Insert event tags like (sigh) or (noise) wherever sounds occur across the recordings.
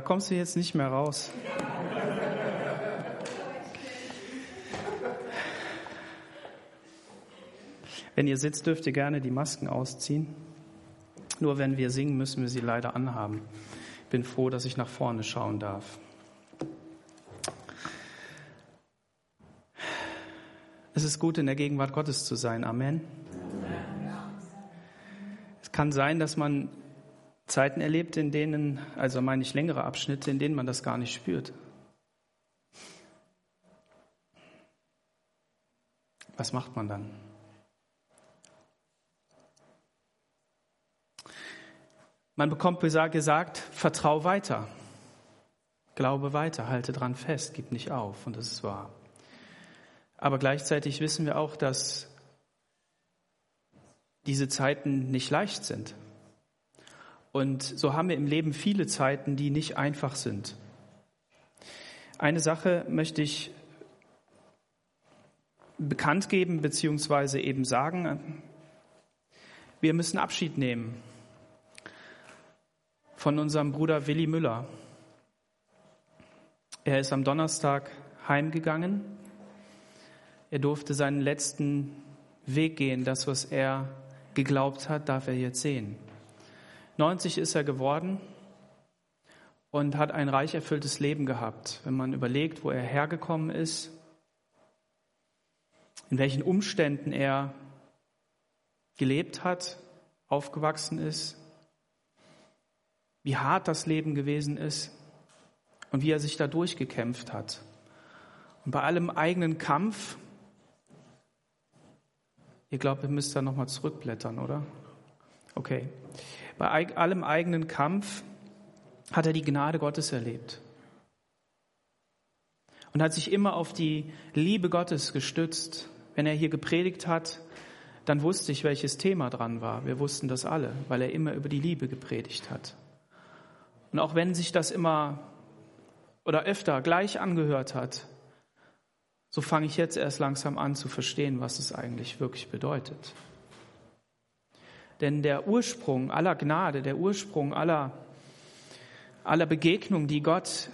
Da kommst du jetzt nicht mehr raus. Wenn ihr sitzt, dürft ihr gerne die Masken ausziehen. Nur wenn wir singen, müssen wir sie leider anhaben. Ich bin froh, dass ich nach vorne schauen darf. Es ist gut, in der Gegenwart Gottes zu sein. Amen. Es kann sein, dass man Zeiten erlebt, in denen, also meine ich längere Abschnitte, in denen man das gar nicht spürt. Was macht man dann? Man bekommt gesagt, vertrau weiter, glaube weiter, halte dran fest, gib nicht auf und das ist wahr. Aber gleichzeitig wissen wir auch, dass diese Zeiten nicht leicht sind. Und so haben wir im Leben viele Zeiten, die nicht einfach sind. Eine Sache möchte ich bekannt geben beziehungsweise eben sagen. Wir müssen Abschied nehmen von unserem Bruder Willi Müller. Er ist am Donnerstag heimgegangen. Er durfte seinen letzten Weg gehen. Das, was er geglaubt hat, darf er jetzt sehen. 90 ist er geworden und hat ein reich erfülltes Leben gehabt. Wenn man überlegt, wo er hergekommen ist, in welchen Umständen er gelebt hat, aufgewachsen ist, wie hart das Leben gewesen ist und wie er sich da durchgekämpft hat. Und bei allem eigenen Kampf, ihr glaubt, ihr müsst da nochmal zurückblättern, oder? Okay. Bei allem eigenen Kampf hat er die Gnade Gottes erlebt und hat sich immer auf die Liebe Gottes gestützt. Wenn er hier gepredigt hat, dann wusste ich, welches Thema dran war. Wir wussten das alle, weil er immer über die Liebe gepredigt hat. Und auch wenn sich das immer oder öfter gleich angehört hat, so fange ich jetzt erst langsam an zu verstehen, was es eigentlich wirklich bedeutet. Denn der Ursprung aller Gnade, der Ursprung aller, aller Begegnung, die Gott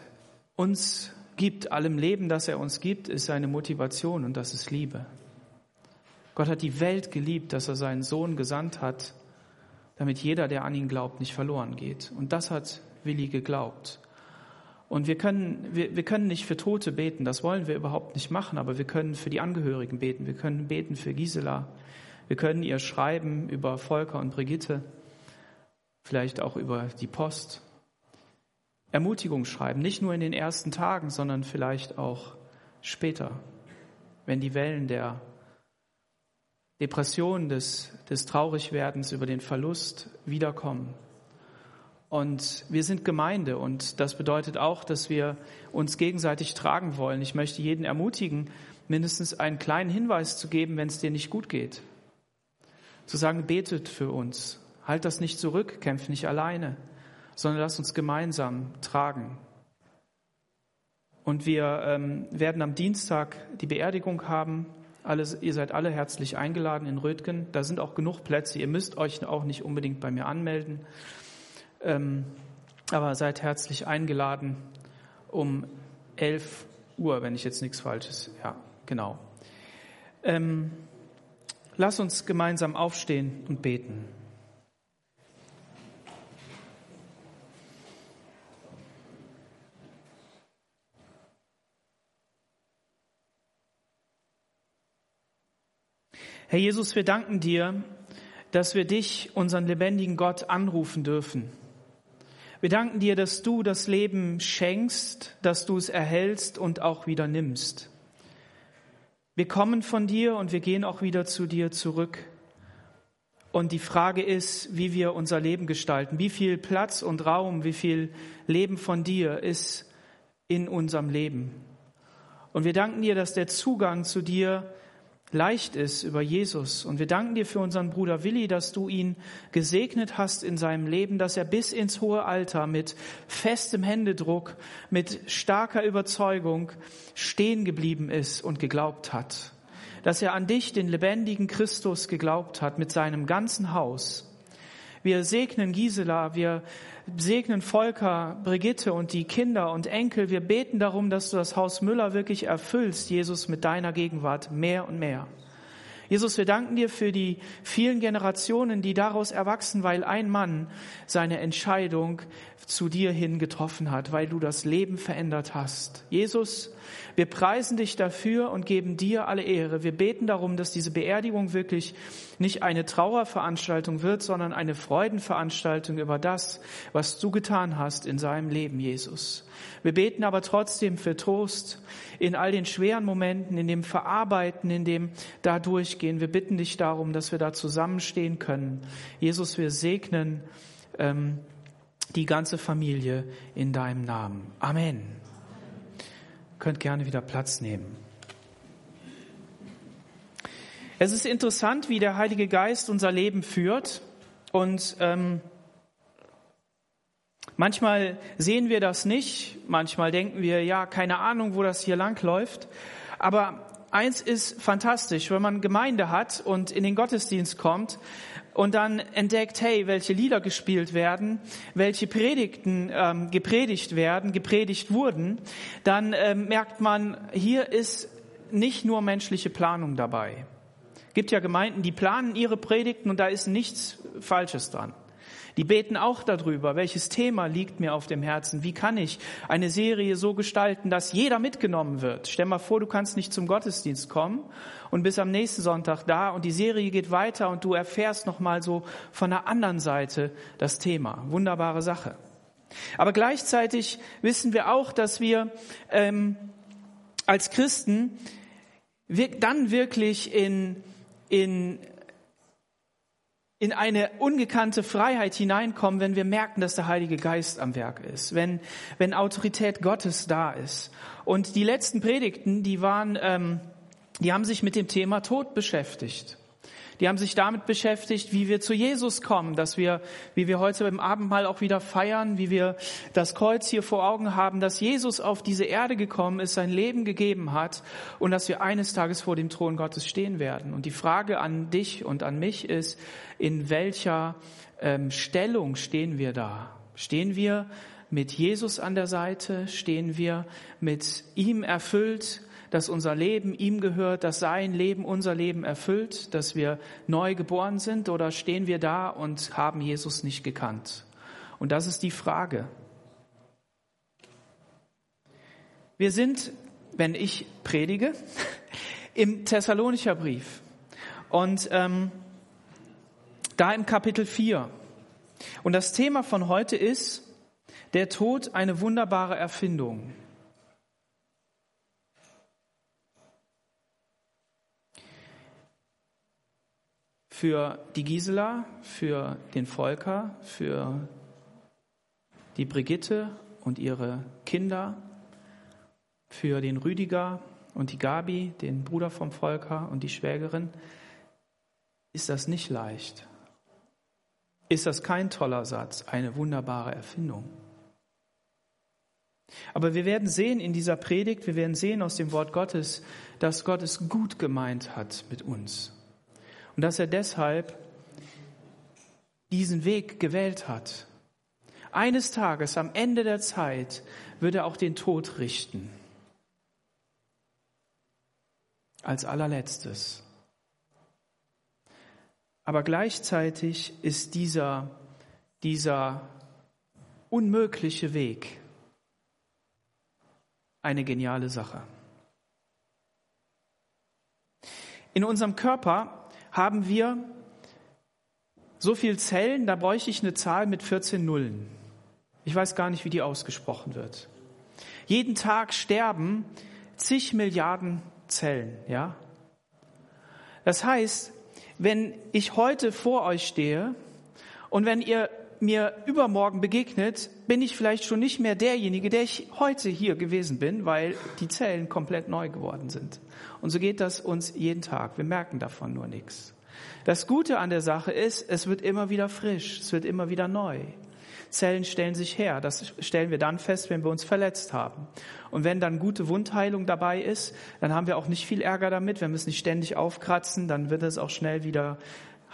uns gibt, allem Leben, das er uns gibt, ist seine Motivation und das ist Liebe. Gott hat die Welt geliebt, dass er seinen Sohn gesandt hat, damit jeder, der an ihn glaubt, nicht verloren geht. Und das hat Willi geglaubt. Und wir können, wir, wir können nicht für Tote beten, das wollen wir überhaupt nicht machen, aber wir können für die Angehörigen beten. Wir können beten für Gisela, wir können ihr schreiben über Volker und Brigitte, vielleicht auch über die Post. Ermutigung schreiben, nicht nur in den ersten Tagen, sondern vielleicht auch später, wenn die Wellen der Depression, des, des Traurigwerdens über den Verlust wiederkommen. Und wir sind Gemeinde und das bedeutet auch, dass wir uns gegenseitig tragen wollen. Ich möchte jeden ermutigen, mindestens einen kleinen Hinweis zu geben, wenn es dir nicht gut geht zu sagen, betet für uns. Halt das nicht zurück, kämpf nicht alleine, sondern lass uns gemeinsam tragen. Und wir ähm, werden am Dienstag die Beerdigung haben. Alles, ihr seid alle herzlich eingeladen in Rötgen. Da sind auch genug Plätze. Ihr müsst euch auch nicht unbedingt bei mir anmelden. Ähm, aber seid herzlich eingeladen um 11 Uhr, wenn ich jetzt nichts Falsches. Ja, genau. Ähm, Lass uns gemeinsam aufstehen und beten. Herr Jesus, wir danken dir, dass wir dich, unseren lebendigen Gott, anrufen dürfen. Wir danken dir, dass du das Leben schenkst, dass du es erhältst und auch wieder nimmst. Wir kommen von dir und wir gehen auch wieder zu dir zurück. Und die Frage ist, wie wir unser Leben gestalten. Wie viel Platz und Raum, wie viel Leben von dir ist in unserem Leben. Und wir danken dir, dass der Zugang zu dir leicht ist über Jesus. Und wir danken dir für unseren Bruder Willi, dass du ihn gesegnet hast in seinem Leben, dass er bis ins hohe Alter mit festem Händedruck, mit starker Überzeugung stehen geblieben ist und geglaubt hat. Dass er an dich, den lebendigen Christus, geglaubt hat mit seinem ganzen Haus. Wir segnen Gisela, wir segnen Volker, Brigitte und die Kinder und Enkel. Wir beten darum, dass du das Haus Müller wirklich erfüllst, Jesus, mit deiner Gegenwart mehr und mehr. Jesus, wir danken dir für die vielen Generationen, die daraus erwachsen, weil ein Mann seine Entscheidung zu dir hin getroffen hat, weil du das Leben verändert hast. Jesus, wir preisen dich dafür und geben dir alle Ehre. Wir beten darum, dass diese Beerdigung wirklich nicht eine Trauerveranstaltung wird, sondern eine Freudenveranstaltung über das, was du getan hast in seinem Leben, Jesus. Wir beten aber trotzdem für Trost in all den schweren Momenten, in dem Verarbeiten, in dem da durchgehen. Wir bitten dich darum, dass wir da zusammenstehen können. Jesus, wir segnen ähm, die ganze Familie in deinem Namen. Amen. Könnt gerne wieder Platz nehmen. Es ist interessant, wie der Heilige Geist unser Leben führt und ähm, Manchmal sehen wir das nicht, manchmal denken wir, ja, keine Ahnung, wo das hier lang läuft. Aber eins ist fantastisch, wenn man Gemeinde hat und in den Gottesdienst kommt und dann entdeckt, hey, welche Lieder gespielt werden, welche Predigten ähm, gepredigt werden, gepredigt wurden, dann ähm, merkt man, hier ist nicht nur menschliche Planung dabei. Es gibt ja Gemeinden, die planen ihre Predigten und da ist nichts Falsches dran. Die beten auch darüber, welches Thema liegt mir auf dem Herzen. Wie kann ich eine Serie so gestalten, dass jeder mitgenommen wird? Stell mal vor, du kannst nicht zum Gottesdienst kommen und bist am nächsten Sonntag da und die Serie geht weiter und du erfährst noch mal so von der anderen Seite das Thema. Wunderbare Sache. Aber gleichzeitig wissen wir auch, dass wir ähm, als Christen dann wirklich in, in in eine ungekannte Freiheit hineinkommen, wenn wir merken, dass der Heilige Geist am Werk ist, wenn, wenn Autorität Gottes da ist. Und die letzten Predigten, die waren, ähm, die haben sich mit dem Thema Tod beschäftigt. Die haben sich damit beschäftigt, wie wir zu Jesus kommen, dass wir, wie wir heute im Abendmahl auch wieder feiern, wie wir das Kreuz hier vor Augen haben, dass Jesus auf diese Erde gekommen ist, sein Leben gegeben hat und dass wir eines Tages vor dem Thron Gottes stehen werden. Und die Frage an dich und an mich ist, in welcher ähm, Stellung stehen wir da? Stehen wir mit Jesus an der Seite? Stehen wir mit ihm erfüllt? Dass unser Leben ihm gehört, dass sein Leben unser Leben erfüllt, dass wir neu geboren sind oder stehen wir da und haben Jesus nicht gekannt? Und das ist die Frage. Wir sind, wenn ich predige, (laughs) im Thessalonicher Brief und ähm, da im Kapitel 4. Und das Thema von heute ist, der Tod eine wunderbare Erfindung. Für die Gisela, für den Volker, für die Brigitte und ihre Kinder, für den Rüdiger und die Gabi, den Bruder vom Volker und die Schwägerin, ist das nicht leicht. Ist das kein toller Satz, eine wunderbare Erfindung? Aber wir werden sehen in dieser Predigt, wir werden sehen aus dem Wort Gottes, dass Gott es gut gemeint hat mit uns und dass er deshalb diesen Weg gewählt hat. Eines Tages, am Ende der Zeit, wird er auch den Tod richten. Als allerletztes. Aber gleichzeitig ist dieser, dieser unmögliche Weg eine geniale Sache. In unserem Körper haben wir so viel Zellen, da bräuchte ich eine Zahl mit 14 Nullen. Ich weiß gar nicht, wie die ausgesprochen wird. Jeden Tag sterben zig Milliarden Zellen, ja? Das heißt, wenn ich heute vor euch stehe und wenn ihr mir übermorgen begegnet, bin ich vielleicht schon nicht mehr derjenige, der ich heute hier gewesen bin, weil die Zellen komplett neu geworden sind. Und so geht das uns jeden Tag. Wir merken davon nur nichts. Das Gute an der Sache ist, es wird immer wieder frisch, es wird immer wieder neu. Zellen stellen sich her. Das stellen wir dann fest, wenn wir uns verletzt haben. Und wenn dann gute Wundheilung dabei ist, dann haben wir auch nicht viel Ärger damit. Wir es nicht ständig aufkratzen, dann wird es auch schnell wieder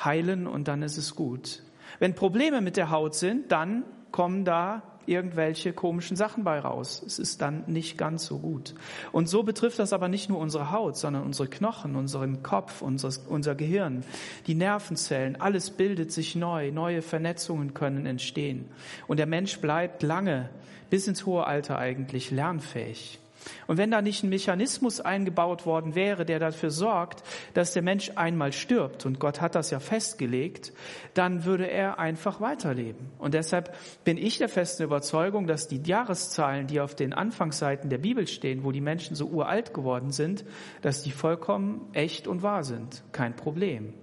heilen und dann ist es gut. Wenn Probleme mit der Haut sind, dann kommen da irgendwelche komischen Sachen bei raus. Es ist dann nicht ganz so gut. Und so betrifft das aber nicht nur unsere Haut, sondern unsere Knochen, unseren Kopf, unser, unser Gehirn, die Nervenzellen. Alles bildet sich neu. Neue Vernetzungen können entstehen. Und der Mensch bleibt lange, bis ins hohe Alter eigentlich, lernfähig. Und wenn da nicht ein Mechanismus eingebaut worden wäre, der dafür sorgt, dass der Mensch einmal stirbt, und Gott hat das ja festgelegt, dann würde er einfach weiterleben. Und deshalb bin ich der festen Überzeugung, dass die Jahreszahlen, die auf den Anfangsseiten der Bibel stehen, wo die Menschen so uralt geworden sind, dass die vollkommen echt und wahr sind. Kein Problem.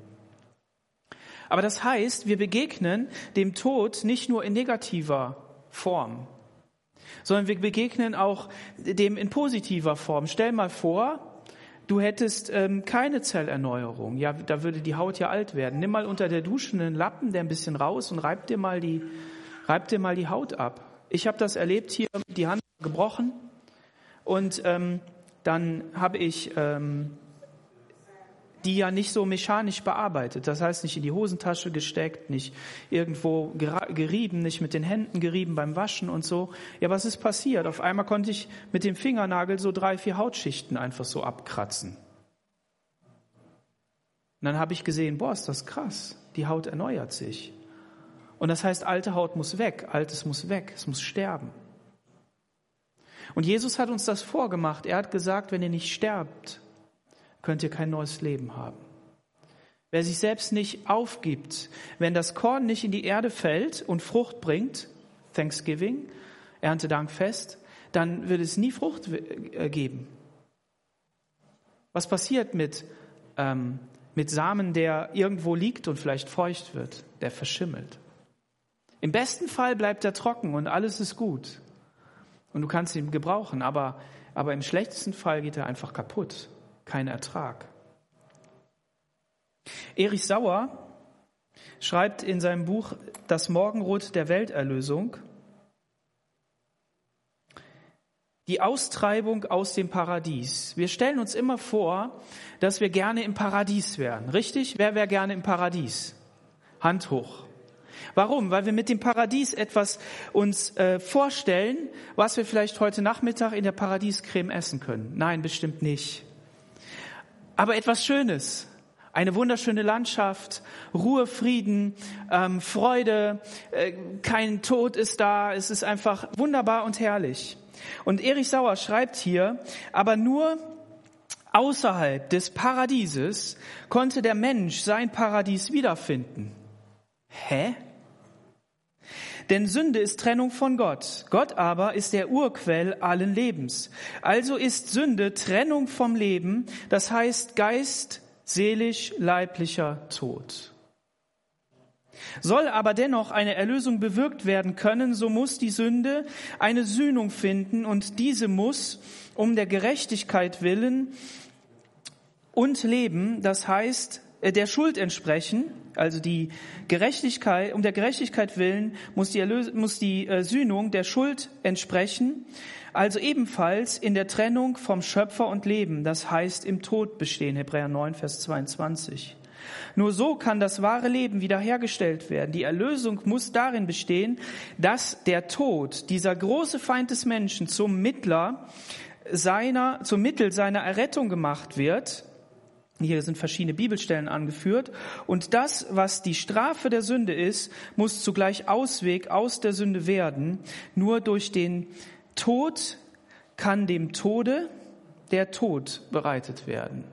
Aber das heißt, wir begegnen dem Tod nicht nur in negativer Form, sondern wir begegnen auch dem in positiver Form. Stell mal vor, du hättest ähm, keine Zellerneuerung. Ja, da würde die Haut ja alt werden. Nimm mal unter der Dusche einen Lappen, der ein bisschen raus und reib dir mal die, reib dir mal die Haut ab. Ich habe das erlebt hier, die Hand gebrochen und ähm, dann habe ich ähm, die ja nicht so mechanisch bearbeitet. Das heißt, nicht in die Hosentasche gesteckt, nicht irgendwo gerieben, nicht mit den Händen gerieben beim Waschen und so. Ja, was ist passiert? Auf einmal konnte ich mit dem Fingernagel so drei, vier Hautschichten einfach so abkratzen. Und dann habe ich gesehen, boah, ist das krass. Die Haut erneuert sich. Und das heißt, alte Haut muss weg, altes muss weg, es muss sterben. Und Jesus hat uns das vorgemacht. Er hat gesagt, wenn ihr nicht sterbt, könnt ihr kein neues Leben haben. Wer sich selbst nicht aufgibt, wenn das Korn nicht in die Erde fällt und Frucht bringt, Thanksgiving, Erntedankfest, dann wird es nie Frucht äh, geben. Was passiert mit, ähm, mit Samen, der irgendwo liegt und vielleicht feucht wird? Der verschimmelt. Im besten Fall bleibt er trocken und alles ist gut. Und du kannst ihn gebrauchen, aber, aber im schlechtesten Fall geht er einfach kaputt kein Ertrag. Erich Sauer schreibt in seinem Buch Das Morgenrot der Welterlösung, die Austreibung aus dem Paradies. Wir stellen uns immer vor, dass wir gerne im Paradies wären. Richtig? Wer wäre gerne im Paradies? Hand hoch. Warum? Weil wir mit dem Paradies etwas uns äh, vorstellen, was wir vielleicht heute Nachmittag in der Paradiescreme essen können. Nein, bestimmt nicht aber etwas Schönes. Eine wunderschöne Landschaft, Ruhe, Frieden, ähm, Freude, äh, kein Tod ist da, es ist einfach wunderbar und herrlich. Und Erich Sauer schreibt hier, aber nur außerhalb des Paradieses konnte der Mensch sein Paradies wiederfinden. Hä? Denn Sünde ist Trennung von Gott. Gott aber ist der Urquell allen Lebens. Also ist Sünde Trennung vom Leben, das heißt Geist, seelisch, leiblicher Tod. Soll aber dennoch eine Erlösung bewirkt werden können, so muss die Sünde eine Sühnung finden und diese muss um der Gerechtigkeit willen und Leben, das heißt der Schuld entsprechen, also die Gerechtigkeit, um der Gerechtigkeit willen muss die, Erlös muss die äh, Sühnung der Schuld entsprechen, also ebenfalls in der Trennung vom Schöpfer und Leben, das heißt im Tod bestehen, Hebräer 9, Vers 22. Nur so kann das wahre Leben wiederhergestellt werden. Die Erlösung muss darin bestehen, dass der Tod, dieser große Feind des Menschen, zum Mittler seiner, zum Mittel seiner Errettung gemacht wird, hier sind verschiedene Bibelstellen angeführt. Und das, was die Strafe der Sünde ist, muss zugleich Ausweg aus der Sünde werden. Nur durch den Tod kann dem Tode der Tod bereitet werden.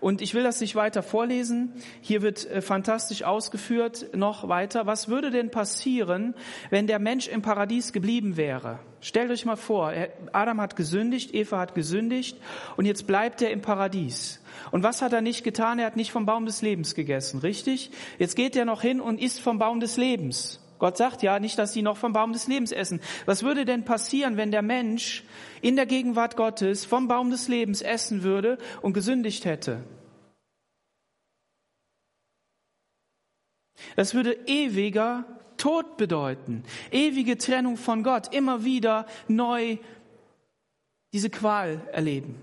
Und ich will das nicht weiter vorlesen. Hier wird äh, fantastisch ausgeführt noch weiter. Was würde denn passieren, wenn der Mensch im Paradies geblieben wäre? Stellt euch mal vor, Adam hat gesündigt, Eva hat gesündigt und jetzt bleibt er im Paradies. Und was hat er nicht getan? Er hat nicht vom Baum des Lebens gegessen, richtig? Jetzt geht er noch hin und isst vom Baum des Lebens. Gott sagt ja nicht, dass sie noch vom Baum des Lebens essen. Was würde denn passieren, wenn der Mensch in der Gegenwart Gottes vom Baum des Lebens essen würde und gesündigt hätte? Das würde ewiger Tod bedeuten, ewige Trennung von Gott, immer wieder neu diese Qual erleben.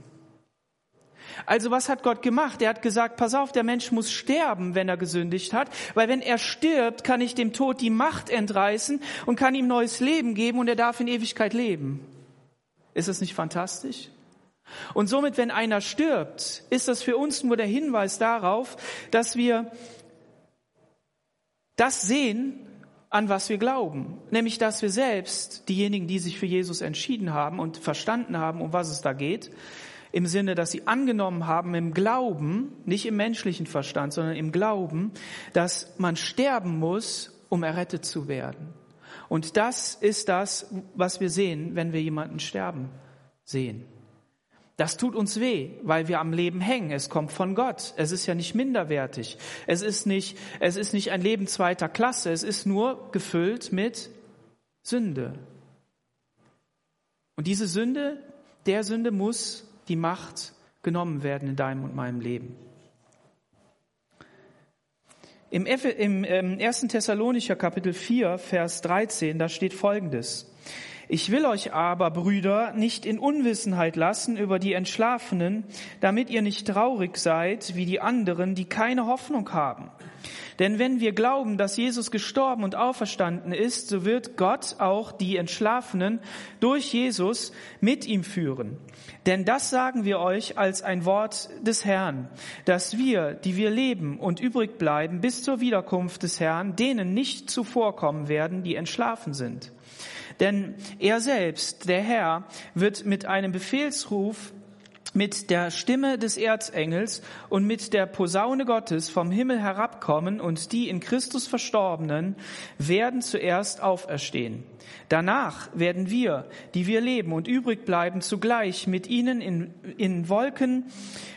Also was hat Gott gemacht? Er hat gesagt, pass auf, der Mensch muss sterben, wenn er gesündigt hat, weil wenn er stirbt, kann ich dem Tod die Macht entreißen und kann ihm neues Leben geben und er darf in Ewigkeit leben. Ist das nicht fantastisch? Und somit, wenn einer stirbt, ist das für uns nur der Hinweis darauf, dass wir das sehen, an was wir glauben, nämlich dass wir selbst, diejenigen, die sich für Jesus entschieden haben und verstanden haben, um was es da geht, im Sinne, dass sie angenommen haben im Glauben, nicht im menschlichen Verstand, sondern im Glauben, dass man sterben muss, um errettet zu werden. Und das ist das, was wir sehen, wenn wir jemanden sterben sehen. Das tut uns weh, weil wir am Leben hängen. Es kommt von Gott. Es ist ja nicht minderwertig. Es ist nicht, es ist nicht ein Leben zweiter Klasse. Es ist nur gefüllt mit Sünde. Und diese Sünde, der Sünde muss die Macht genommen werden in deinem und meinem Leben. Im, im, im 1. Thessalonicher Kapitel 4, Vers 13, da steht Folgendes. Ich will euch aber, Brüder, nicht in Unwissenheit lassen über die Entschlafenen, damit ihr nicht traurig seid wie die anderen, die keine Hoffnung haben. Denn wenn wir glauben, dass Jesus gestorben und auferstanden ist, so wird Gott auch die Entschlafenen durch Jesus mit ihm führen. Denn das sagen wir euch als ein Wort des Herrn, dass wir, die wir leben und übrig bleiben bis zur Wiederkunft des Herrn, denen nicht zuvorkommen werden, die entschlafen sind. Denn er selbst, der Herr, wird mit einem Befehlsruf mit der Stimme des Erzengels und mit der Posaune Gottes vom Himmel herabkommen und die in Christus Verstorbenen werden zuerst auferstehen. Danach werden wir, die wir leben und übrig bleiben, zugleich mit ihnen in, in Wolken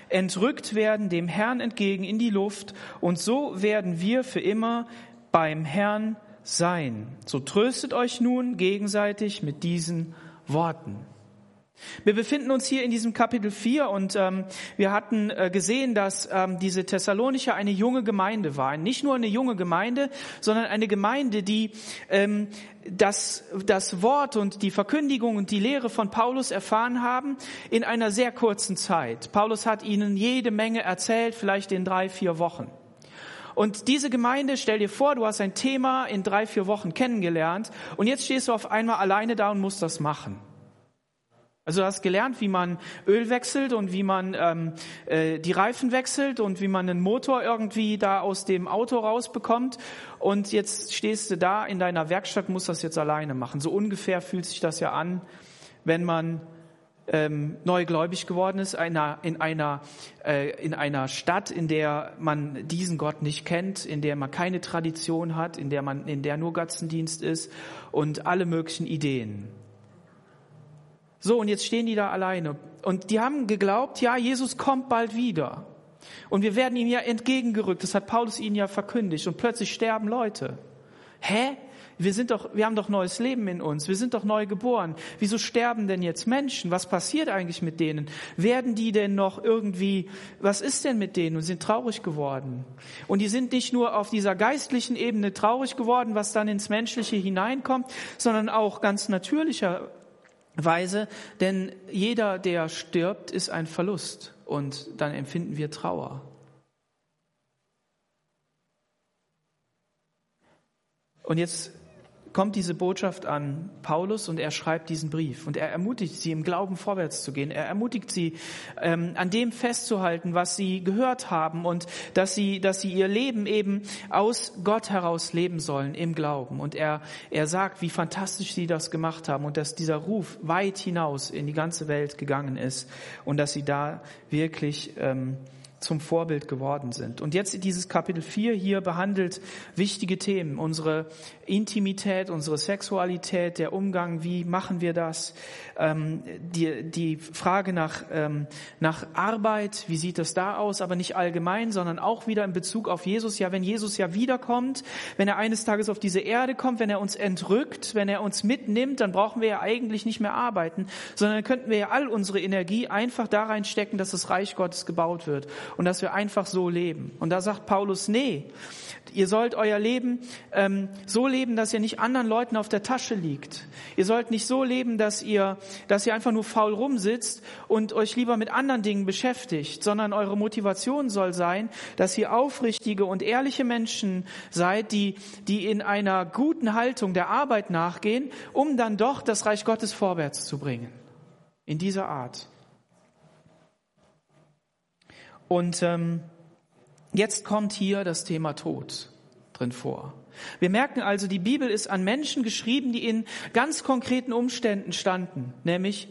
entrückt werden, dem Herrn entgegen in die Luft und so werden wir für immer beim Herrn sein. So tröstet euch nun gegenseitig mit diesen Worten. Wir befinden uns hier in diesem Kapitel 4 und ähm, wir hatten äh, gesehen, dass ähm, diese Thessalonicher eine junge Gemeinde war. Nicht nur eine junge Gemeinde, sondern eine Gemeinde, die ähm, das, das Wort und die Verkündigung und die Lehre von Paulus erfahren haben in einer sehr kurzen Zeit. Paulus hat ihnen jede Menge erzählt, vielleicht in drei, vier Wochen. Und diese Gemeinde, stell dir vor, du hast ein Thema in drei, vier Wochen kennengelernt und jetzt stehst du auf einmal alleine da und musst das machen. Also du hast gelernt, wie man Öl wechselt und wie man ähm, äh, die Reifen wechselt und wie man einen Motor irgendwie da aus dem Auto rausbekommt. Und jetzt stehst du da in deiner Werkstatt, musst das jetzt alleine machen. So ungefähr fühlt sich das ja an, wenn man ähm, neugläubig geworden ist, einer, in, einer, äh, in einer Stadt, in der man diesen Gott nicht kennt, in der man keine Tradition hat, in der man, in der nur Götzendienst ist und alle möglichen Ideen. So, und jetzt stehen die da alleine. Und die haben geglaubt, ja, Jesus kommt bald wieder. Und wir werden ihm ja entgegengerückt. Das hat Paulus ihnen ja verkündigt. Und plötzlich sterben Leute. Hä? Wir sind doch, wir haben doch neues Leben in uns. Wir sind doch neu geboren. Wieso sterben denn jetzt Menschen? Was passiert eigentlich mit denen? Werden die denn noch irgendwie, was ist denn mit denen? Und sind traurig geworden. Und die sind nicht nur auf dieser geistlichen Ebene traurig geworden, was dann ins Menschliche hineinkommt, sondern auch ganz natürlicherweise, denn jeder, der stirbt, ist ein Verlust. Und dann empfinden wir Trauer. Und jetzt kommt diese Botschaft an Paulus und er schreibt diesen Brief und er ermutigt sie im Glauben vorwärts zu gehen. Er ermutigt sie ähm, an dem festzuhalten, was sie gehört haben und dass sie, dass sie ihr Leben eben aus Gott heraus leben sollen im Glauben. Und er, er sagt, wie fantastisch sie das gemacht haben und dass dieser Ruf weit hinaus in die ganze Welt gegangen ist und dass sie da wirklich ähm, zum Vorbild geworden sind. Und jetzt dieses Kapitel 4 hier behandelt wichtige Themen, unsere Intimität, unsere Sexualität, der Umgang, wie machen wir das, ähm, die, die Frage nach, ähm, nach Arbeit, wie sieht das da aus, aber nicht allgemein, sondern auch wieder in Bezug auf Jesus. Ja, wenn Jesus ja wiederkommt, wenn er eines Tages auf diese Erde kommt, wenn er uns entrückt, wenn er uns mitnimmt, dann brauchen wir ja eigentlich nicht mehr arbeiten, sondern könnten wir ja all unsere Energie einfach da reinstecken, dass das Reich Gottes gebaut wird und dass wir einfach so leben. Und da sagt Paulus, nee, ihr sollt euer Leben ähm, so leben, leben, dass ihr nicht anderen Leuten auf der Tasche liegt. Ihr sollt nicht so leben, dass ihr, dass ihr einfach nur faul rumsitzt und euch lieber mit anderen Dingen beschäftigt, sondern eure Motivation soll sein, dass ihr aufrichtige und ehrliche Menschen seid, die, die in einer guten Haltung der Arbeit nachgehen, um dann doch das Reich Gottes vorwärts zu bringen. In dieser Art. Und ähm, jetzt kommt hier das Thema Tod drin vor. Wir merken also, die Bibel ist an Menschen geschrieben, die in ganz konkreten Umständen standen, nämlich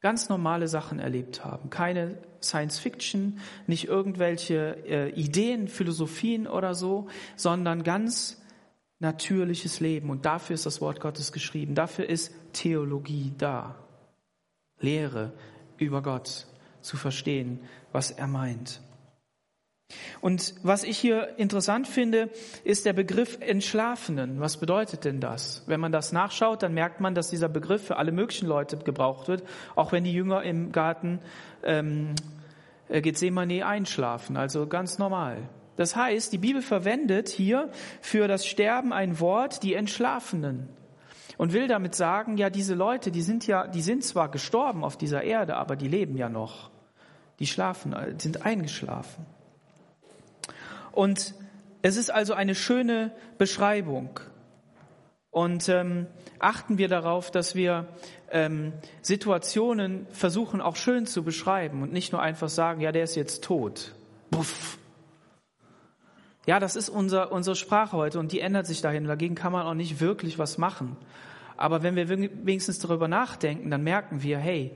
ganz normale Sachen erlebt haben. Keine Science Fiction, nicht irgendwelche äh, Ideen, Philosophien oder so, sondern ganz natürliches Leben. Und dafür ist das Wort Gottes geschrieben. Dafür ist Theologie da. Lehre über Gott zu verstehen, was er meint. Und was ich hier interessant finde, ist der Begriff Entschlafenen. Was bedeutet denn das? Wenn man das nachschaut, dann merkt man, dass dieser Begriff für alle möglichen Leute gebraucht wird, auch wenn die Jünger im Garten ähm, äh, Gethsemane einschlafen, also ganz normal. Das heißt, die Bibel verwendet hier für das Sterben ein Wort, die Entschlafenen. Und will damit sagen, ja, diese Leute, die sind ja, die sind zwar gestorben auf dieser Erde, aber die leben ja noch. Die schlafen, sind eingeschlafen. Und es ist also eine schöne Beschreibung. Und ähm, achten wir darauf, dass wir ähm, Situationen versuchen auch schön zu beschreiben und nicht nur einfach sagen, ja, der ist jetzt tot. Puff. Ja, das ist unser, unsere Sprache heute und die ändert sich dahin. Dagegen kann man auch nicht wirklich was machen. Aber wenn wir wenigstens darüber nachdenken, dann merken wir, hey,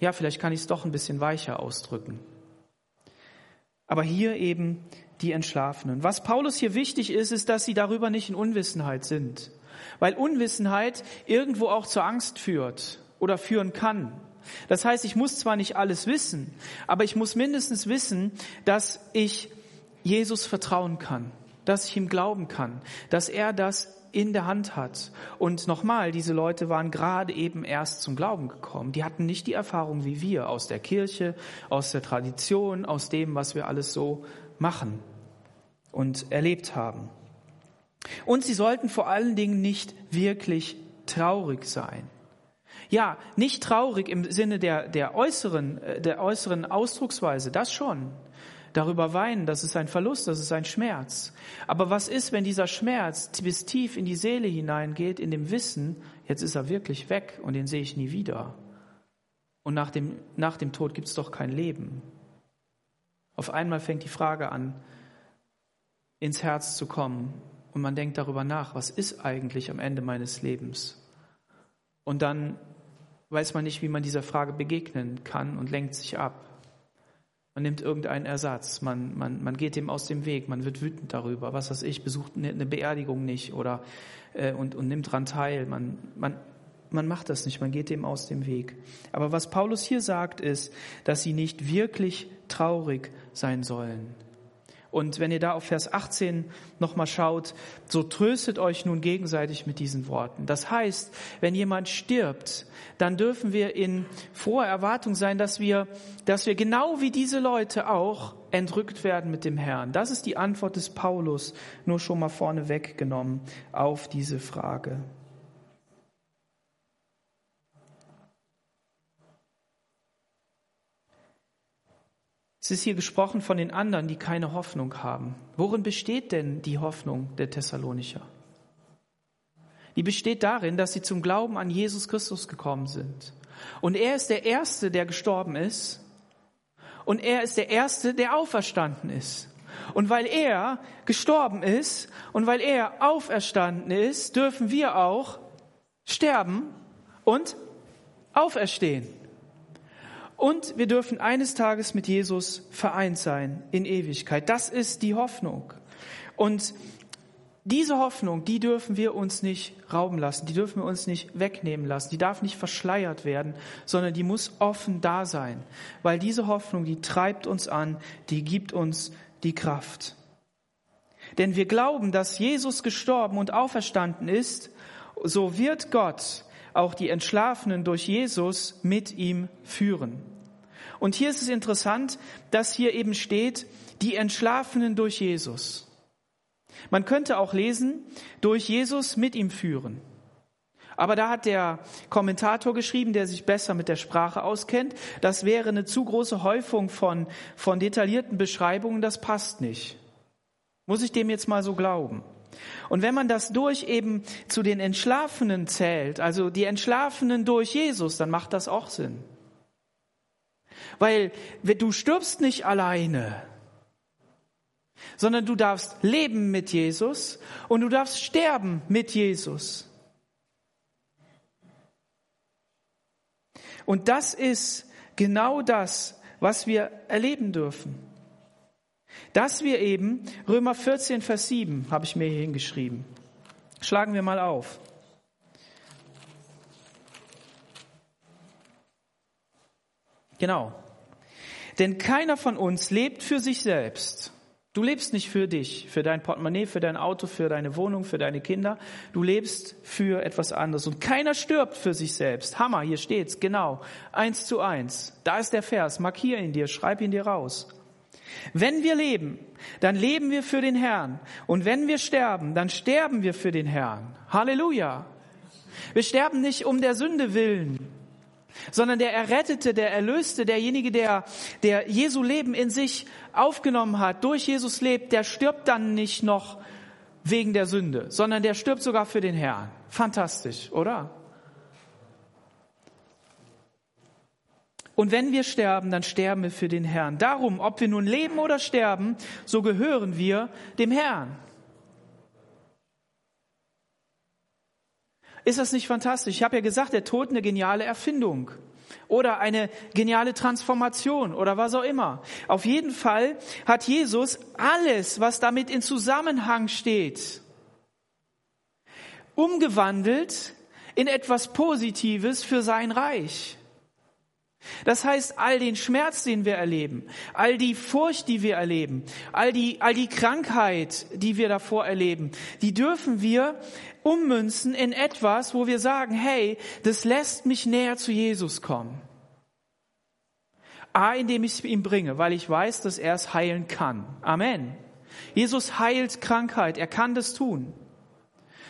ja, vielleicht kann ich es doch ein bisschen weicher ausdrücken. Aber hier eben die Entschlafenen. Was Paulus hier wichtig ist, ist, dass sie darüber nicht in Unwissenheit sind. Weil Unwissenheit irgendwo auch zur Angst führt oder führen kann. Das heißt, ich muss zwar nicht alles wissen, aber ich muss mindestens wissen, dass ich Jesus vertrauen kann, dass ich ihm glauben kann, dass er das in der Hand hat. Und nochmal, diese Leute waren gerade eben erst zum Glauben gekommen. Die hatten nicht die Erfahrung wie wir aus der Kirche, aus der Tradition, aus dem, was wir alles so machen und erlebt haben. Und sie sollten vor allen Dingen nicht wirklich traurig sein. Ja, nicht traurig im Sinne der, der äußeren, äh, der äußeren Ausdrucksweise, das schon. Darüber weinen, das ist ein Verlust, das ist ein Schmerz. Aber was ist, wenn dieser Schmerz bis tief in die Seele hineingeht, in dem Wissen, jetzt ist er wirklich weg und den sehe ich nie wieder. Und nach dem, nach dem Tod gibt es doch kein Leben. Auf einmal fängt die Frage an, ins Herz zu kommen und man denkt darüber nach, was ist eigentlich am Ende meines Lebens? Und dann weiß man nicht, wie man dieser Frage begegnen kann und lenkt sich ab. Man nimmt irgendeinen Ersatz, man, man, man geht dem aus dem Weg, man wird wütend darüber, was weiß ich, besucht eine Beerdigung nicht oder äh, und, und nimmt daran teil. Man, man, man macht das nicht, man geht dem aus dem Weg. Aber was Paulus hier sagt, ist, dass sie nicht wirklich traurig sein sollen. Und wenn ihr da auf Vers 18 nochmal schaut, so tröstet euch nun gegenseitig mit diesen Worten. Das heißt, wenn jemand stirbt, dann dürfen wir in froher Erwartung sein, dass wir, dass wir genau wie diese Leute auch entrückt werden mit dem Herrn. Das ist die Antwort des Paulus, nur schon mal vorne weggenommen auf diese Frage. Es ist hier gesprochen von den anderen, die keine Hoffnung haben. Worin besteht denn die Hoffnung der Thessalonicher? Die besteht darin, dass sie zum Glauben an Jesus Christus gekommen sind. Und er ist der Erste, der gestorben ist. Und er ist der Erste, der auferstanden ist. Und weil er gestorben ist und weil er auferstanden ist, dürfen wir auch sterben und auferstehen. Und wir dürfen eines Tages mit Jesus vereint sein in Ewigkeit. Das ist die Hoffnung. Und diese Hoffnung, die dürfen wir uns nicht rauben lassen, die dürfen wir uns nicht wegnehmen lassen, die darf nicht verschleiert werden, sondern die muss offen da sein, weil diese Hoffnung, die treibt uns an, die gibt uns die Kraft. Denn wir glauben, dass Jesus gestorben und auferstanden ist, so wird Gott auch die Entschlafenen durch Jesus mit ihm führen. Und hier ist es interessant, dass hier eben steht, die Entschlafenen durch Jesus. Man könnte auch lesen, durch Jesus mit ihm führen. Aber da hat der Kommentator geschrieben, der sich besser mit der Sprache auskennt, das wäre eine zu große Häufung von, von detaillierten Beschreibungen, das passt nicht. Muss ich dem jetzt mal so glauben? Und wenn man das durch eben zu den Entschlafenen zählt, also die Entschlafenen durch Jesus, dann macht das auch Sinn. Weil du stirbst nicht alleine, sondern du darfst leben mit Jesus und du darfst sterben mit Jesus. Und das ist genau das, was wir erleben dürfen. Dass wir eben, Römer 14, Vers 7 habe ich mir hier hingeschrieben. Schlagen wir mal auf. Genau. Denn keiner von uns lebt für sich selbst. Du lebst nicht für dich, für dein Portemonnaie, für dein Auto, für deine Wohnung, für deine Kinder. Du lebst für etwas anderes. Und keiner stirbt für sich selbst. Hammer, hier steht's, genau. Eins zu eins. Da ist der Vers. Markier ihn dir, schreib ihn dir raus. Wenn wir leben, dann leben wir für den Herrn. Und wenn wir sterben, dann sterben wir für den Herrn. Halleluja. Wir sterben nicht um der Sünde willen, sondern der Errettete, der Erlöste, derjenige, der, der Jesu Leben in sich aufgenommen hat, durch Jesus lebt, der stirbt dann nicht noch wegen der Sünde, sondern der stirbt sogar für den Herrn. Fantastisch, oder? Und wenn wir sterben, dann sterben wir für den Herrn. Darum, ob wir nun leben oder sterben, so gehören wir dem Herrn. Ist das nicht fantastisch? Ich habe ja gesagt, der Tod eine geniale Erfindung oder eine geniale Transformation oder was auch immer. Auf jeden Fall hat Jesus alles, was damit in Zusammenhang steht, umgewandelt in etwas Positives für sein Reich. Das heißt, all den Schmerz, den wir erleben, all die Furcht, die wir erleben, all die, all die Krankheit, die wir davor erleben, die dürfen wir ummünzen in etwas, wo wir sagen, hey, das lässt mich näher zu Jesus kommen. A, indem ich es ihm bringe, weil ich weiß, dass er es heilen kann. Amen. Jesus heilt Krankheit, er kann das tun.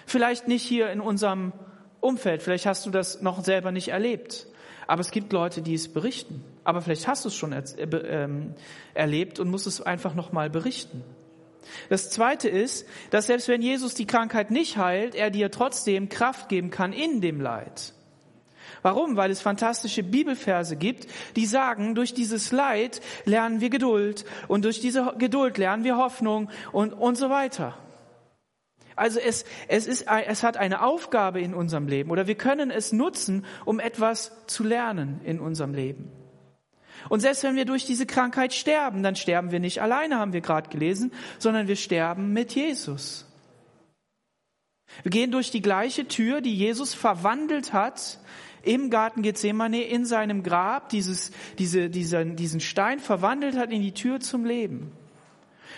Vielleicht nicht hier in unserem Umfeld, vielleicht hast du das noch selber nicht erlebt. Aber es gibt Leute, die es berichten. Aber vielleicht hast du es schon er, äh, ähm, erlebt und musst es einfach nochmal berichten. Das zweite ist, dass selbst wenn Jesus die Krankheit nicht heilt, er dir trotzdem Kraft geben kann in dem Leid. Warum? Weil es fantastische Bibelverse gibt, die sagen, durch dieses Leid lernen wir Geduld und durch diese Geduld lernen wir Hoffnung und, und so weiter. Also es, es, ist, es hat eine Aufgabe in unserem Leben oder wir können es nutzen, um etwas zu lernen in unserem Leben. Und selbst wenn wir durch diese Krankheit sterben, dann sterben wir nicht alleine, haben wir gerade gelesen, sondern wir sterben mit Jesus. Wir gehen durch die gleiche Tür, die Jesus verwandelt hat im Garten Gethsemane, in seinem Grab, dieses, diese, diesen, diesen Stein verwandelt hat in die Tür zum Leben.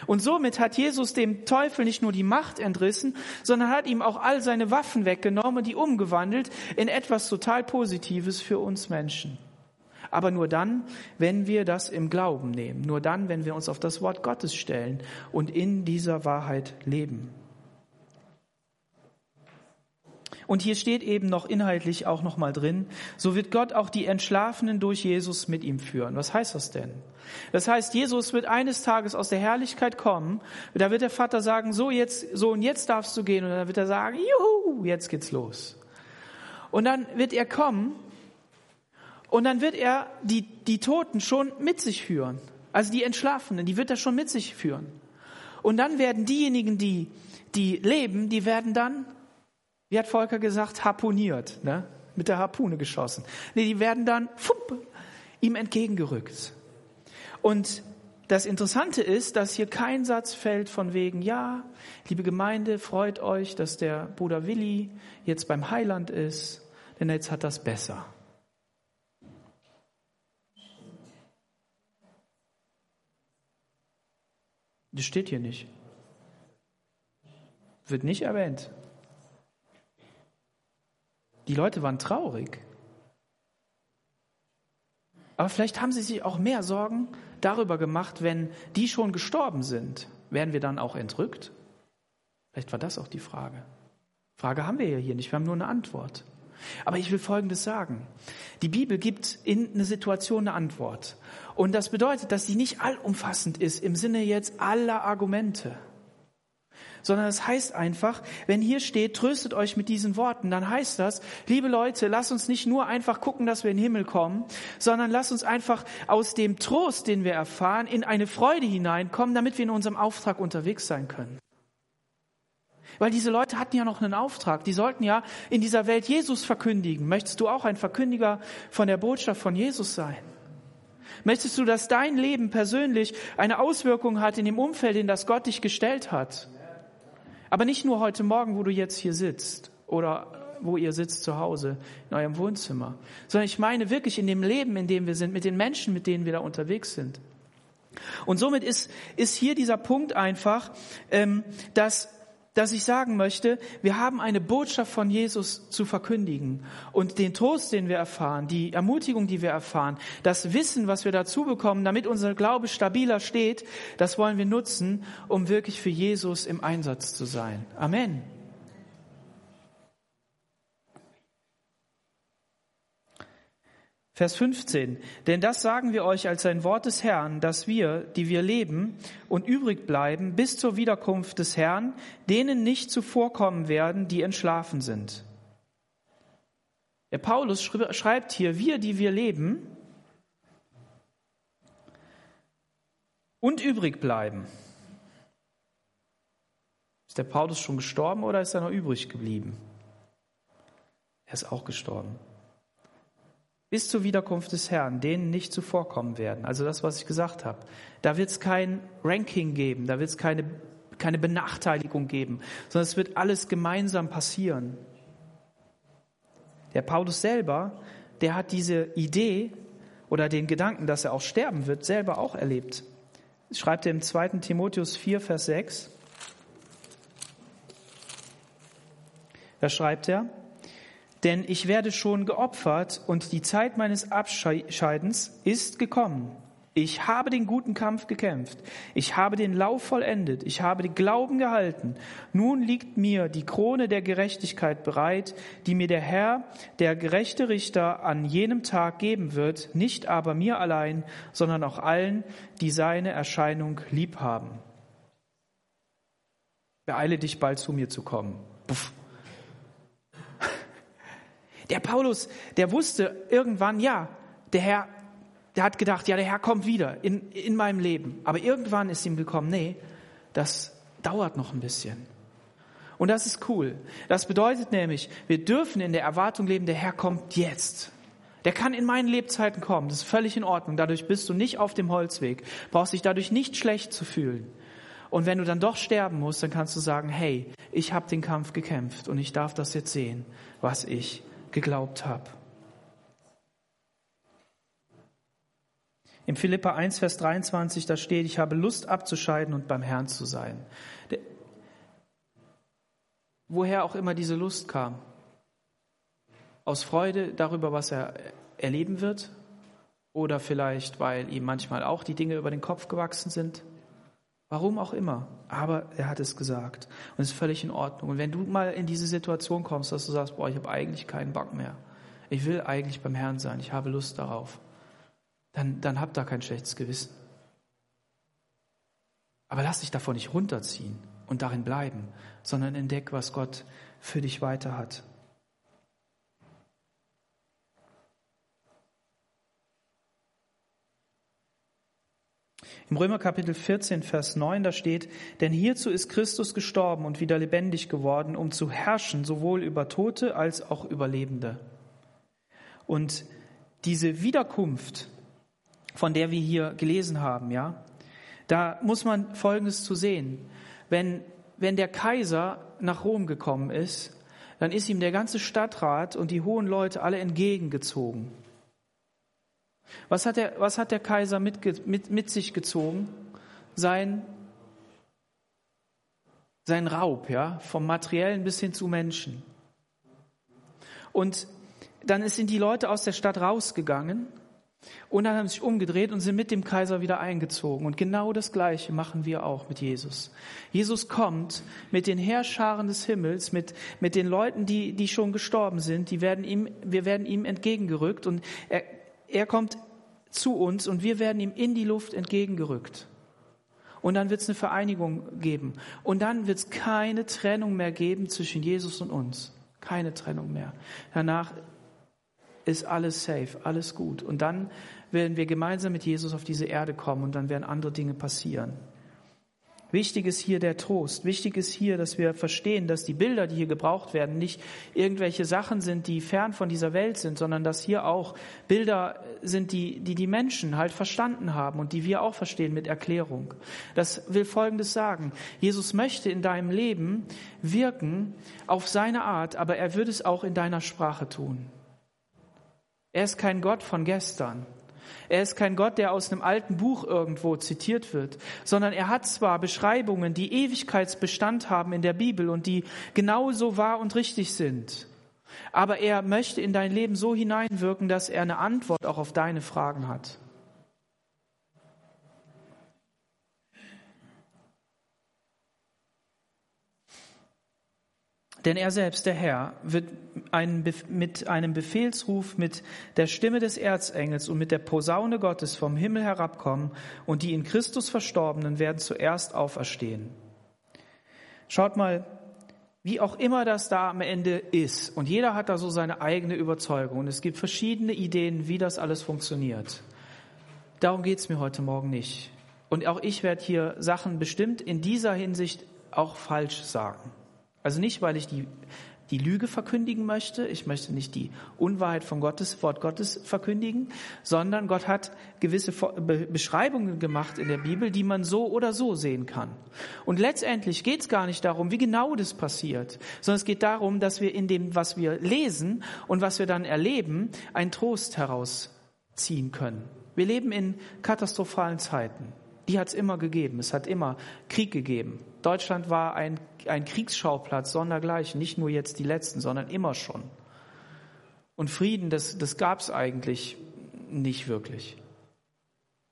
Und somit hat Jesus dem Teufel nicht nur die Macht entrissen, sondern hat ihm auch all seine Waffen weggenommen und die umgewandelt in etwas total Positives für uns Menschen. Aber nur dann, wenn wir das im Glauben nehmen, nur dann, wenn wir uns auf das Wort Gottes stellen und in dieser Wahrheit leben. Und hier steht eben noch inhaltlich auch noch mal drin, so wird Gott auch die Entschlafenen durch Jesus mit ihm führen. Was heißt das denn? Das heißt, Jesus wird eines Tages aus der Herrlichkeit kommen. Da wird der Vater sagen, so jetzt, so und jetzt darfst du gehen. Und dann wird er sagen, juhu, jetzt geht's los. Und dann wird er kommen und dann wird er die, die Toten schon mit sich führen. Also die Entschlafenen, die wird er schon mit sich führen. Und dann werden diejenigen, die, die leben, die werden dann wie hat Volker gesagt, harponiert, ne? mit der Harpune geschossen. Nee, die werden dann fupp, ihm entgegengerückt. Und das Interessante ist, dass hier kein Satz fällt von wegen, ja, liebe Gemeinde, freut euch, dass der Bruder Willi jetzt beim Heiland ist, denn jetzt hat das besser. Das steht hier nicht. Wird nicht erwähnt. Die Leute waren traurig. Aber vielleicht haben sie sich auch mehr Sorgen darüber gemacht, wenn die schon gestorben sind. Werden wir dann auch entrückt? Vielleicht war das auch die Frage. Frage haben wir ja hier nicht, wir haben nur eine Antwort. Aber ich will Folgendes sagen. Die Bibel gibt in eine Situation eine Antwort. Und das bedeutet, dass sie nicht allumfassend ist im Sinne jetzt aller Argumente. Sondern es heißt einfach, wenn hier steht, tröstet euch mit diesen Worten, dann heißt das, liebe Leute, lasst uns nicht nur einfach gucken, dass wir in den Himmel kommen, sondern lasst uns einfach aus dem Trost, den wir erfahren, in eine Freude hineinkommen, damit wir in unserem Auftrag unterwegs sein können. Weil diese Leute hatten ja noch einen Auftrag. Die sollten ja in dieser Welt Jesus verkündigen. Möchtest du auch ein Verkündiger von der Botschaft von Jesus sein? Möchtest du, dass dein Leben persönlich eine Auswirkung hat in dem Umfeld, in das Gott dich gestellt hat? Aber nicht nur heute Morgen, wo du jetzt hier sitzt oder wo ihr sitzt zu Hause in eurem Wohnzimmer, sondern ich meine wirklich in dem Leben, in dem wir sind, mit den Menschen, mit denen wir da unterwegs sind. Und somit ist, ist hier dieser Punkt einfach, ähm, dass dass ich sagen möchte, wir haben eine Botschaft von Jesus zu verkündigen. Und den Trost, den wir erfahren, die Ermutigung, die wir erfahren, das Wissen, was wir dazu bekommen, damit unser Glaube stabiler steht, das wollen wir nutzen, um wirklich für Jesus im Einsatz zu sein. Amen. Vers 15. Denn das sagen wir euch als ein Wort des Herrn, dass wir, die wir leben und übrig bleiben, bis zur Wiederkunft des Herrn, denen nicht zuvorkommen werden, die entschlafen sind. Der Paulus schreibt hier, wir, die wir leben und übrig bleiben. Ist der Paulus schon gestorben oder ist er noch übrig geblieben? Er ist auch gestorben bis zur Wiederkunft des Herrn, denen nicht zuvorkommen werden. Also das, was ich gesagt habe. Da wird es kein Ranking geben, da wird es keine, keine Benachteiligung geben, sondern es wird alles gemeinsam passieren. Der Paulus selber, der hat diese Idee oder den Gedanken, dass er auch sterben wird, selber auch erlebt. schreibt er im 2. Timotheus 4, Vers 6. Da schreibt er, denn ich werde schon geopfert und die Zeit meines Abscheidens ist gekommen. Ich habe den guten Kampf gekämpft. Ich habe den Lauf vollendet. Ich habe den Glauben gehalten. Nun liegt mir die Krone der Gerechtigkeit bereit, die mir der Herr, der gerechte Richter, an jenem Tag geben wird, nicht aber mir allein, sondern auch allen, die seine Erscheinung lieb haben. Beeile dich bald zu mir zu kommen. Puff. Der Paulus, der wusste irgendwann, ja, der Herr, der hat gedacht, ja, der Herr kommt wieder in, in meinem Leben. Aber irgendwann ist ihm gekommen, nee, das dauert noch ein bisschen. Und das ist cool. Das bedeutet nämlich, wir dürfen in der Erwartung leben, der Herr kommt jetzt. Der kann in meinen Lebzeiten kommen. Das ist völlig in Ordnung. Dadurch bist du nicht auf dem Holzweg. Brauchst dich dadurch nicht schlecht zu fühlen. Und wenn du dann doch sterben musst, dann kannst du sagen, hey, ich habe den Kampf gekämpft und ich darf das jetzt sehen, was ich geglaubt habe. Im Philippa 1, Vers 23, da steht, ich habe Lust abzuscheiden und beim Herrn zu sein. Der, woher auch immer diese Lust kam. Aus Freude darüber, was er erleben wird? Oder vielleicht, weil ihm manchmal auch die Dinge über den Kopf gewachsen sind? Warum auch immer. Aber er hat es gesagt. Und es ist völlig in Ordnung. Und wenn du mal in diese Situation kommst, dass du sagst, boah, ich habe eigentlich keinen Bock mehr. Ich will eigentlich beim Herrn sein. Ich habe Lust darauf. Dann, dann hab da kein schlechtes Gewissen. Aber lass dich davon nicht runterziehen und darin bleiben, sondern entdeck, was Gott für dich weiter hat. Im Römer Kapitel 14, Vers 9, da steht, denn hierzu ist Christus gestorben und wieder lebendig geworden, um zu herrschen, sowohl über Tote als auch über Lebende. Und diese Wiederkunft, von der wir hier gelesen haben, ja, da muss man Folgendes zu sehen. Wenn, wenn der Kaiser nach Rom gekommen ist, dann ist ihm der ganze Stadtrat und die hohen Leute alle entgegengezogen. Was hat der, was hat der Kaiser mit, mit, mit sich gezogen? Sein, sein Raub, ja, vom Materiellen bis hin zu Menschen. Und dann sind die Leute aus der Stadt rausgegangen Und dann haben sich umgedreht und sind mit dem Kaiser wieder eingezogen. Und genau das Gleiche machen wir auch mit Jesus. Jesus kommt mit den Heerscharen des Himmels, mit, mit den Leuten, die, die schon gestorben sind. Die werden ihm, wir werden ihm entgegengerückt und er, er kommt zu uns und wir werden ihm in die Luft entgegengerückt. Und dann wird es eine Vereinigung geben. Und dann wird es keine Trennung mehr geben zwischen Jesus und uns. Keine Trennung mehr. Danach ist alles safe, alles gut. Und dann werden wir gemeinsam mit Jesus auf diese Erde kommen und dann werden andere Dinge passieren. Wichtig ist hier der Trost. Wichtig ist hier, dass wir verstehen, dass die Bilder, die hier gebraucht werden, nicht irgendwelche Sachen sind, die fern von dieser Welt sind, sondern dass hier auch Bilder sind, die die, die Menschen halt verstanden haben und die wir auch verstehen mit Erklärung. Das will Folgendes sagen. Jesus möchte in deinem Leben wirken auf seine Art, aber er würde es auch in deiner Sprache tun. Er ist kein Gott von gestern. Er ist kein Gott, der aus einem alten Buch irgendwo zitiert wird, sondern er hat zwar Beschreibungen, die Ewigkeitsbestand haben in der Bibel und die genauso wahr und richtig sind, aber er möchte in dein Leben so hineinwirken, dass er eine Antwort auch auf deine Fragen hat. Denn er selbst, der Herr, wird einen, mit einem Befehlsruf, mit der Stimme des Erzengels und mit der Posaune Gottes vom Himmel herabkommen und die in Christus Verstorbenen werden zuerst auferstehen. Schaut mal, wie auch immer das da am Ende ist. Und jeder hat da so seine eigene Überzeugung. Und es gibt verschiedene Ideen, wie das alles funktioniert. Darum geht es mir heute Morgen nicht. Und auch ich werde hier Sachen bestimmt in dieser Hinsicht auch falsch sagen. Also nicht, weil ich die, die Lüge verkündigen möchte, ich möchte nicht die Unwahrheit vom Gottes, Wort Gottes verkündigen, sondern Gott hat gewisse Beschreibungen gemacht in der Bibel, die man so oder so sehen kann. Und letztendlich geht es gar nicht darum, wie genau das passiert, sondern es geht darum, dass wir in dem, was wir lesen und was wir dann erleben, einen Trost herausziehen können. Wir leben in katastrophalen Zeiten. Die hat es immer gegeben. Es hat immer Krieg gegeben. Deutschland war ein, ein Kriegsschauplatz sondergleichen, nicht nur jetzt die letzten, sondern immer schon. Und Frieden, das, das gab es eigentlich nicht wirklich.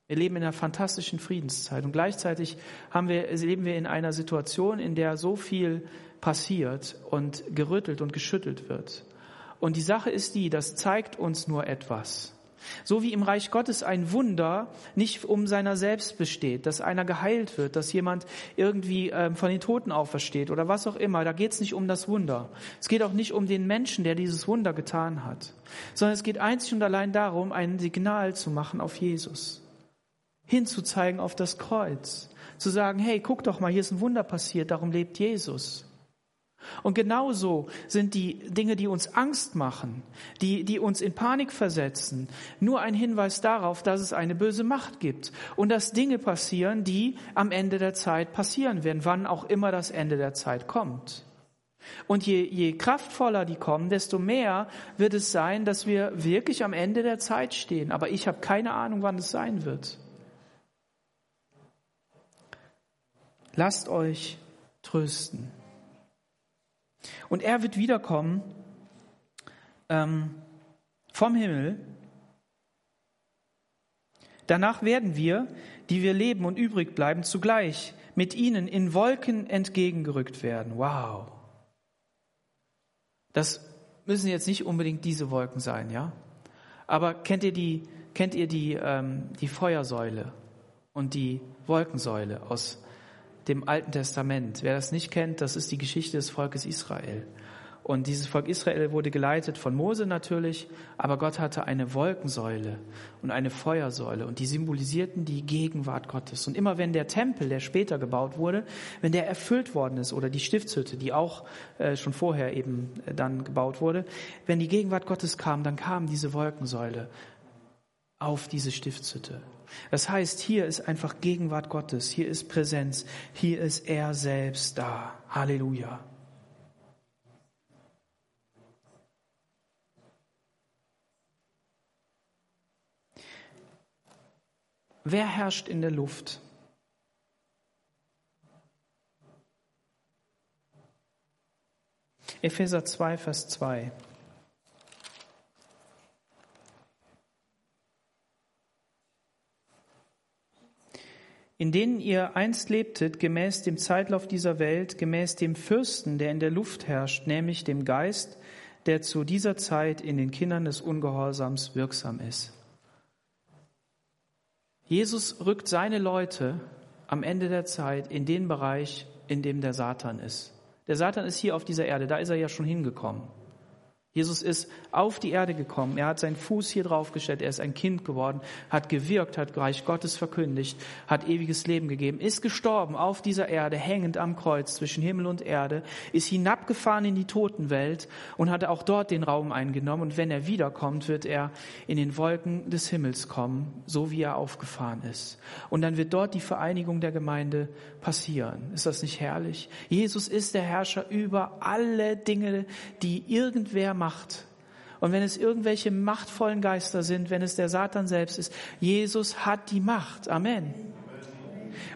Wir leben in einer fantastischen Friedenszeit und gleichzeitig haben wir, leben wir in einer Situation, in der so viel passiert und gerüttelt und geschüttelt wird. Und die Sache ist die, das zeigt uns nur etwas. So wie im Reich Gottes ein Wunder nicht um seiner selbst besteht, dass einer geheilt wird, dass jemand irgendwie ähm, von den Toten aufersteht oder was auch immer. Da geht es nicht um das Wunder. Es geht auch nicht um den Menschen, der dieses Wunder getan hat, sondern es geht einzig und allein darum, ein Signal zu machen auf Jesus, hinzuzeigen auf das Kreuz, zu sagen, hey, guck doch mal, hier ist ein Wunder passiert, darum lebt Jesus. Und genauso sind die Dinge, die uns Angst machen, die, die uns in Panik versetzen, nur ein Hinweis darauf, dass es eine böse Macht gibt und dass Dinge passieren, die am Ende der Zeit passieren werden, wann auch immer das Ende der Zeit kommt. Und je, je kraftvoller die kommen, desto mehr wird es sein, dass wir wirklich am Ende der Zeit stehen. Aber ich habe keine Ahnung, wann es sein wird. Lasst euch trösten. Und er wird wiederkommen ähm, vom Himmel. Danach werden wir, die wir leben und übrig bleiben, zugleich mit ihnen in Wolken entgegengerückt werden. Wow. Das müssen jetzt nicht unbedingt diese Wolken sein, ja? Aber kennt ihr die, kennt ihr die, ähm, die Feuersäule und die Wolkensäule aus dem Alten Testament. Wer das nicht kennt, das ist die Geschichte des Volkes Israel. Und dieses Volk Israel wurde geleitet von Mose natürlich, aber Gott hatte eine Wolkensäule und eine Feuersäule und die symbolisierten die Gegenwart Gottes. Und immer wenn der Tempel, der später gebaut wurde, wenn der erfüllt worden ist oder die Stiftshütte, die auch äh, schon vorher eben äh, dann gebaut wurde, wenn die Gegenwart Gottes kam, dann kam diese Wolkensäule auf diese Stiftshütte. Das heißt, hier ist einfach Gegenwart Gottes, hier ist Präsenz, hier ist er selbst da. Halleluja. Wer herrscht in der Luft? Epheser 2, Vers 2. in denen ihr einst lebtet, gemäß dem Zeitlauf dieser Welt, gemäß dem Fürsten, der in der Luft herrscht, nämlich dem Geist, der zu dieser Zeit in den Kindern des Ungehorsams wirksam ist. Jesus rückt seine Leute am Ende der Zeit in den Bereich, in dem der Satan ist. Der Satan ist hier auf dieser Erde, da ist er ja schon hingekommen. Jesus ist auf die Erde gekommen. Er hat seinen Fuß hier draufgestellt. Er ist ein Kind geworden, hat gewirkt, hat Reich Gottes verkündigt, hat ewiges Leben gegeben, ist gestorben auf dieser Erde, hängend am Kreuz zwischen Himmel und Erde, ist hinabgefahren in die Totenwelt und hat auch dort den Raum eingenommen. Und wenn er wiederkommt, wird er in den Wolken des Himmels kommen, so wie er aufgefahren ist. Und dann wird dort die Vereinigung der Gemeinde passieren. Ist das nicht herrlich? Jesus ist der Herrscher über alle Dinge, die irgendwer macht Macht. Und wenn es irgendwelche machtvollen Geister sind, wenn es der Satan selbst ist, Jesus hat die Macht. Amen.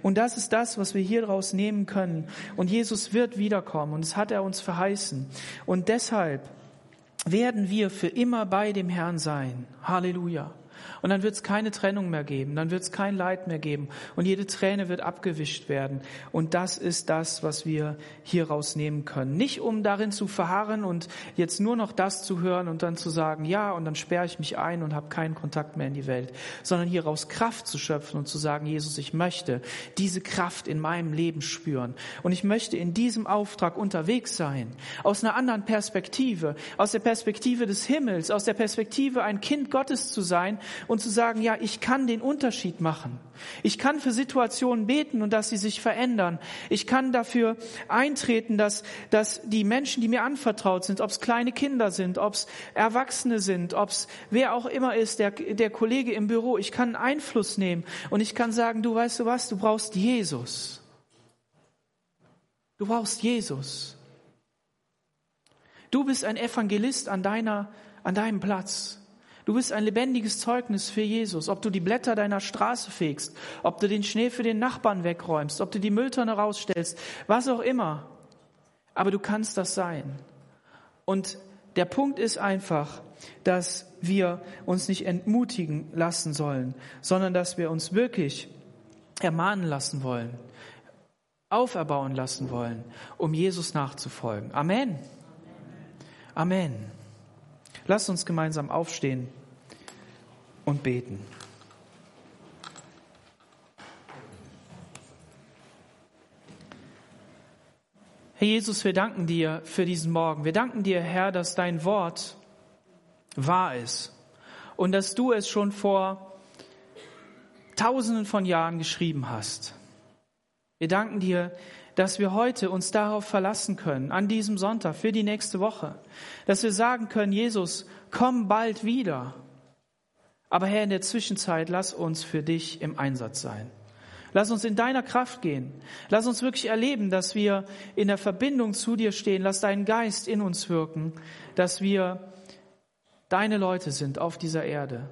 Und das ist das, was wir hier draus nehmen können. Und Jesus wird wiederkommen und das hat er uns verheißen. Und deshalb werden wir für immer bei dem Herrn sein. Halleluja. Und dann wird es keine Trennung mehr geben, dann wird es kein Leid mehr geben und jede Träne wird abgewischt werden. Und das ist das, was wir hier rausnehmen können. Nicht um darin zu verharren und jetzt nur noch das zu hören und dann zu sagen, ja, und dann sperre ich mich ein und habe keinen Kontakt mehr in die Welt, sondern hieraus Kraft zu schöpfen und zu sagen, Jesus, ich möchte diese Kraft in meinem Leben spüren. Und ich möchte in diesem Auftrag unterwegs sein, aus einer anderen Perspektive, aus der Perspektive des Himmels, aus der Perspektive, ein Kind Gottes zu sein und zu sagen, ja, ich kann den Unterschied machen. Ich kann für Situationen beten und dass sie sich verändern. Ich kann dafür eintreten, dass, dass die Menschen, die mir anvertraut sind, ob es kleine Kinder sind, ob es Erwachsene sind, ob es wer auch immer ist, der, der Kollege im Büro, ich kann Einfluss nehmen und ich kann sagen, du weißt du was, du brauchst Jesus. Du brauchst Jesus. Du bist ein Evangelist an deiner, an deinem Platz. Du bist ein lebendiges Zeugnis für Jesus. Ob du die Blätter deiner Straße fegst, ob du den Schnee für den Nachbarn wegräumst, ob du die Mülltonne rausstellst, was auch immer. Aber du kannst das sein. Und der Punkt ist einfach, dass wir uns nicht entmutigen lassen sollen, sondern dass wir uns wirklich ermahnen lassen wollen, auferbauen lassen wollen, um Jesus nachzufolgen. Amen. Amen. Lass uns gemeinsam aufstehen und beten. Herr Jesus, wir danken dir für diesen Morgen. Wir danken dir, Herr, dass dein Wort wahr ist und dass du es schon vor tausenden von Jahren geschrieben hast. Wir danken dir, dass wir heute uns darauf verlassen können, an diesem Sonntag für die nächste Woche, dass wir sagen können, Jesus, komm bald wieder. Aber Herr, in der Zwischenzeit lass uns für dich im Einsatz sein. Lass uns in deiner Kraft gehen. Lass uns wirklich erleben, dass wir in der Verbindung zu dir stehen. Lass deinen Geist in uns wirken, dass wir deine Leute sind auf dieser Erde.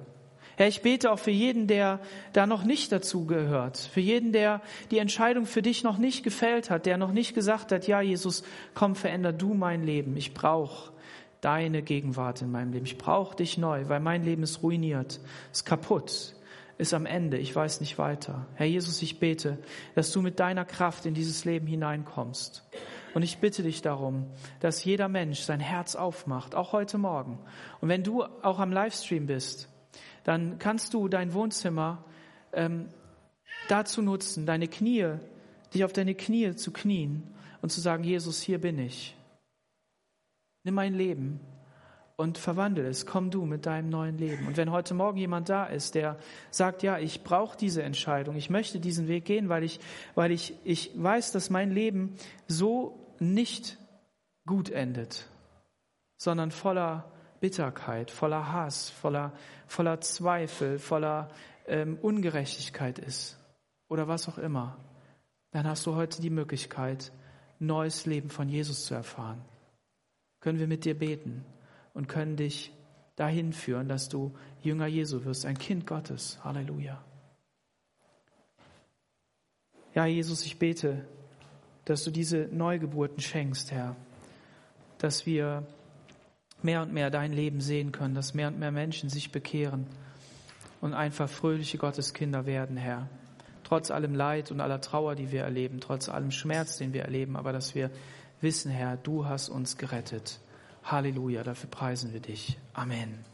Herr, ich bete auch für jeden, der da noch nicht dazu gehört, für jeden, der die Entscheidung für dich noch nicht gefällt hat, der noch nicht gesagt hat, ja, Jesus, komm, veränder du mein Leben. Ich brauche deine Gegenwart in meinem Leben. Ich brauche dich neu, weil mein Leben ist ruiniert, ist kaputt, ist am Ende. Ich weiß nicht weiter. Herr Jesus, ich bete, dass du mit deiner Kraft in dieses Leben hineinkommst. Und ich bitte dich darum, dass jeder Mensch sein Herz aufmacht, auch heute Morgen. Und wenn du auch am Livestream bist, dann kannst du dein Wohnzimmer ähm, dazu nutzen, deine Knie, dich auf deine Knie zu knien und zu sagen, Jesus, hier bin ich. Nimm mein Leben und verwandle es. Komm du mit deinem neuen Leben. Und wenn heute Morgen jemand da ist, der sagt, ja, ich brauche diese Entscheidung, ich möchte diesen Weg gehen, weil ich, weil ich, ich weiß, dass mein Leben so nicht gut endet, sondern voller Bitterkeit, voller Hass, voller, voller Zweifel, voller ähm, Ungerechtigkeit ist oder was auch immer, dann hast du heute die Möglichkeit, neues Leben von Jesus zu erfahren können wir mit dir beten und können dich dahin führen, dass du Jünger Jesu wirst, ein Kind Gottes. Halleluja. Ja, Jesus, ich bete, dass du diese Neugeburten schenkst, Herr, dass wir mehr und mehr dein Leben sehen können, dass mehr und mehr Menschen sich bekehren und einfach fröhliche Gotteskinder werden, Herr. trotz allem Leid und aller Trauer, die wir erleben, trotz allem Schmerz, den wir erleben, aber dass wir wissen, Herr, du hast uns gerettet. Halleluja, dafür preisen wir dich. Amen.